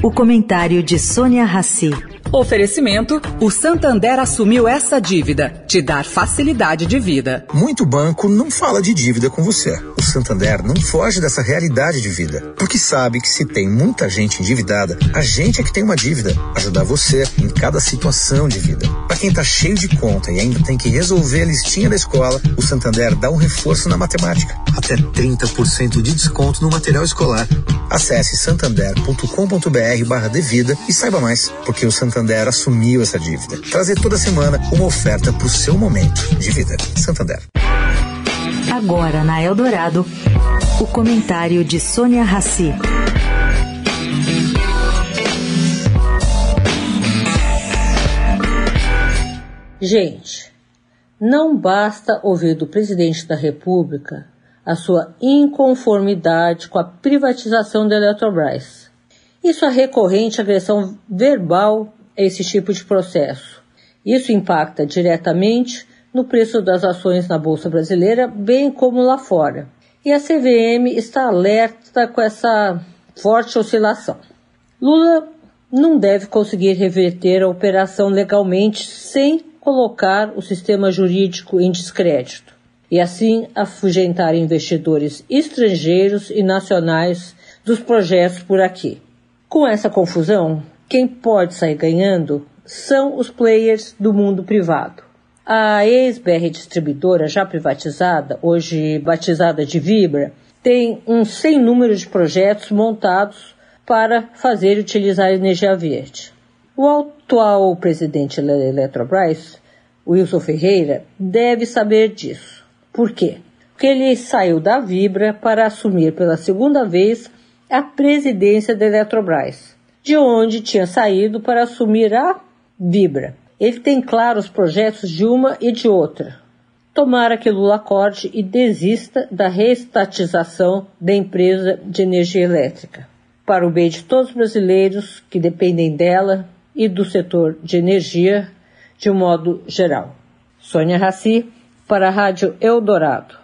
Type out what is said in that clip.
O comentário de Sônia Rassi. Oferecimento: o Santander assumiu essa dívida, te dar facilidade de vida. Muito banco não fala de dívida com você. O Santander não foge dessa realidade de vida, porque sabe que se tem muita gente endividada, a gente é que tem uma dívida. Ajudar você em cada situação de vida. Para quem tá cheio de conta e ainda tem que resolver a listinha da escola, o Santander dá um reforço na matemática. Até 30% de desconto no material escolar. Acesse santander.com.br barra devida e saiba mais, porque o Santander Santander assumiu essa dívida. Trazer toda semana uma oferta para o seu momento de vida. Santander. Agora na Eldorado, o comentário de Sônia Rassi. Gente, não basta ouvir do presidente da República a sua inconformidade com a privatização da Eletrobras. Isso é recorrente agressão verbal esse tipo de processo. Isso impacta diretamente no preço das ações na Bolsa Brasileira, bem como lá fora. E a CVM está alerta com essa forte oscilação. Lula não deve conseguir reverter a operação legalmente sem colocar o sistema jurídico em descrédito e assim afugentar investidores estrangeiros e nacionais dos projetos por aqui. Com essa confusão, quem pode sair ganhando são os players do mundo privado. A ex-BR distribuidora, já privatizada, hoje batizada de Vibra, tem um sem número de projetos montados para fazer utilizar energia verde. O atual presidente da Eletrobras, Wilson Ferreira, deve saber disso. Por quê? Porque ele saiu da Vibra para assumir pela segunda vez a presidência da Eletrobras de onde tinha saído para assumir a Vibra. Ele tem claro os projetos de uma e de outra. Tomara que Lula acorde e desista da reestatização da empresa de energia elétrica, para o bem de todos os brasileiros que dependem dela e do setor de energia de modo geral. Sônia Raci, para a Rádio Eldorado.